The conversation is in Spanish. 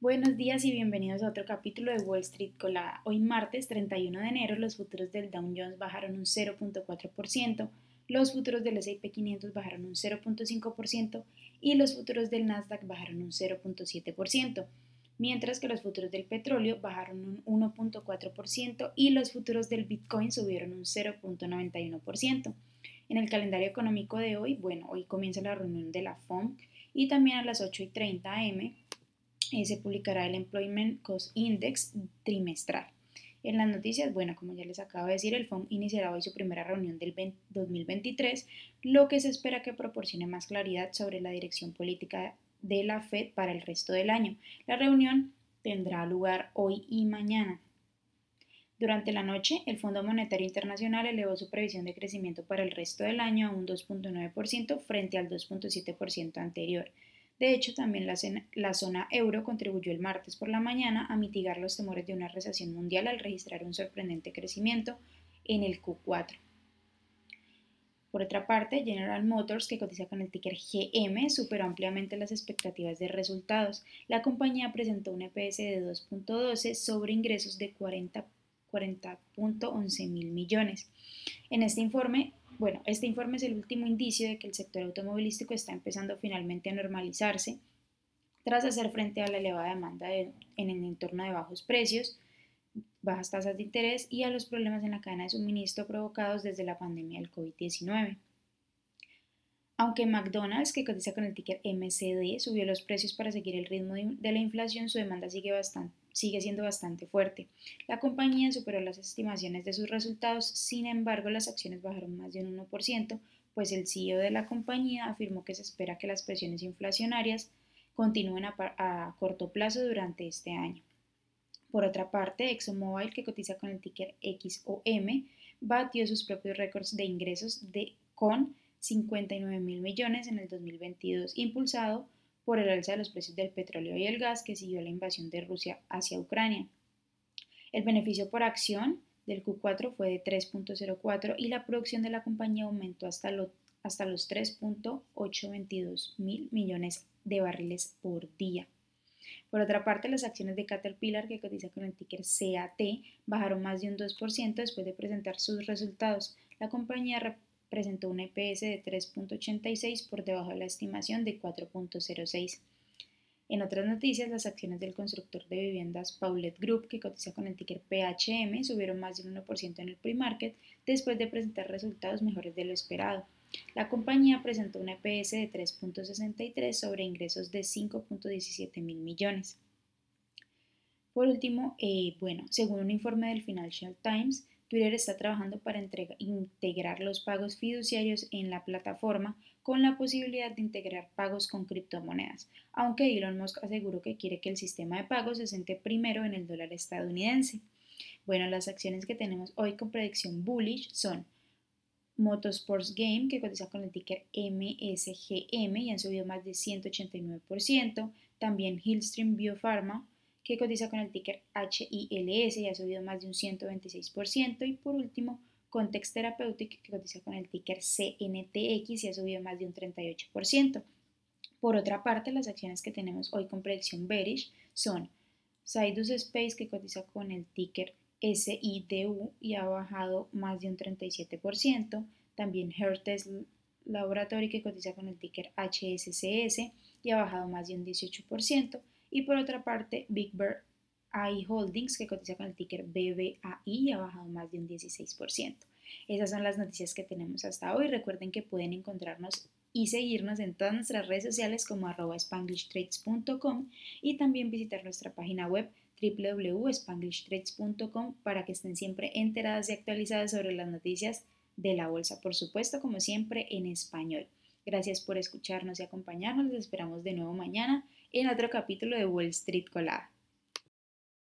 Buenos días y bienvenidos a otro capítulo de Wall Street Colada. Hoy martes 31 de enero los futuros del Dow Jones bajaron un 0.4%, los futuros del S&P 500 bajaron un 0.5% y los futuros del Nasdaq bajaron un 0.7%, mientras que los futuros del petróleo bajaron un 1.4% y los futuros del Bitcoin subieron un 0.91%. En el calendario económico de hoy, bueno, hoy comienza la reunión de la FOM y también a las 8.30 am eh, se publicará el Employment Cost Index trimestral. En las noticias, bueno, como ya les acabo de decir, el FOM iniciará hoy su primera reunión del 2023, lo que se espera que proporcione más claridad sobre la dirección política de la Fed para el resto del año. La reunión tendrá lugar hoy y mañana. Durante la noche, el Fondo Monetario Internacional elevó su previsión de crecimiento para el resto del año a un 2.9% frente al 2.7% anterior. De hecho, también la, zona euro contribuyó el martes por la mañana a mitigar los temores de una recesión mundial al registrar un sorprendente crecimiento en el Q4. Por otra parte, General Motors, que cotiza con el ticker GM, superó ampliamente las expectativas de resultados. La compañía presentó un EPS de 2.12 sobre ingresos de 40.11 mil millones. En este informe, bueno, este informe es el último indicio de que el sector automovilístico está empezando finalmente a normalizarse tras hacer frente a la elevada demanda en el entorno de bajos precios, bajas tasas de interés y a los problemas en la cadena de suministro provocados desde la pandemia del COVID-19. Aunque McDonald's, que cotiza con el ticker MCD, subió los precios para seguir el ritmo de la inflación, su demanda sigue, bastante, sigue siendo bastante fuerte. La compañía superó las estimaciones de sus resultados, sin embargo las acciones bajaron más de un 1%, pues el CEO de la compañía afirmó que se espera que las presiones inflacionarias continúen a, corto plazo durante este año. Por otra parte, ExxonMobil, que cotiza con el ticker XOM, batió sus propios récords de ingresos de, con 59 mil millones en el 2022, impulsado por el alza de los precios del petróleo y el gas que siguió la invasión de Rusia hacia Ucrania. El beneficio por acción del Q4 fue de 3.04 y la producción de la compañía aumentó hasta, hasta los 3.822 mil millones de barriles por día. Por otra parte, las acciones de Caterpillar, que cotiza con el ticker CAT, bajaron más de un 2% después de presentar sus resultados. La compañía presentó un EPS de 3.86 por debajo de la estimación de 4.06. En otras noticias, las acciones del constructor de viviendas Paulet Group, que cotiza con el ticker PHM, subieron más de un 1% en el pre-market después de presentar resultados mejores de lo esperado. La compañía presentó un EPS de 3.63 sobre ingresos de 5.17 mil millones. Por último, eh, bueno, según un informe del Financial Times, Twitter está trabajando para integrar los pagos fiduciarios en la plataforma con la posibilidad de integrar pagos con criptomonedas, aunque Elon Musk aseguró que quiere que el sistema de pagos se siente primero en el dólar estadounidense. Bueno, las acciones que tenemos hoy con predicción bullish son Motorsports Game, que cotiza con el ticker MSGM y han subido más de 189%. También Hillstream Biopharma, que cotiza con el ticker HILS y ha subido más de un 126%. Y por último, Context Therapeutic, que cotiza con el ticker CNTX y ha subido más de un 38%. Por otra parte, las acciones que tenemos hoy con predicción bearish son Sidus Space, que cotiza con el ticker SIDU y ha bajado más de un 37%. También Hertes Laboratory, que cotiza con el ticker HSCS y ha bajado más de un 18%. Y por otra parte, Big Bear AI Holdings, que cotiza con el ticker BBAI ha bajado más de un 16%. Esas son las noticias que tenemos hasta hoy. Recuerden que pueden encontrarnos y seguirnos en todas nuestras redes sociales como arroba spanglishtrades.com y también visitar nuestra página web www.spanglishtrades.com para que estén siempre enteradas y actualizadas sobre las noticias de la bolsa, por supuesto, como siempre, en español. Gracias por escucharnos y acompañarnos. Les esperamos de nuevo mañana en otro capítulo de Wall Street Colada.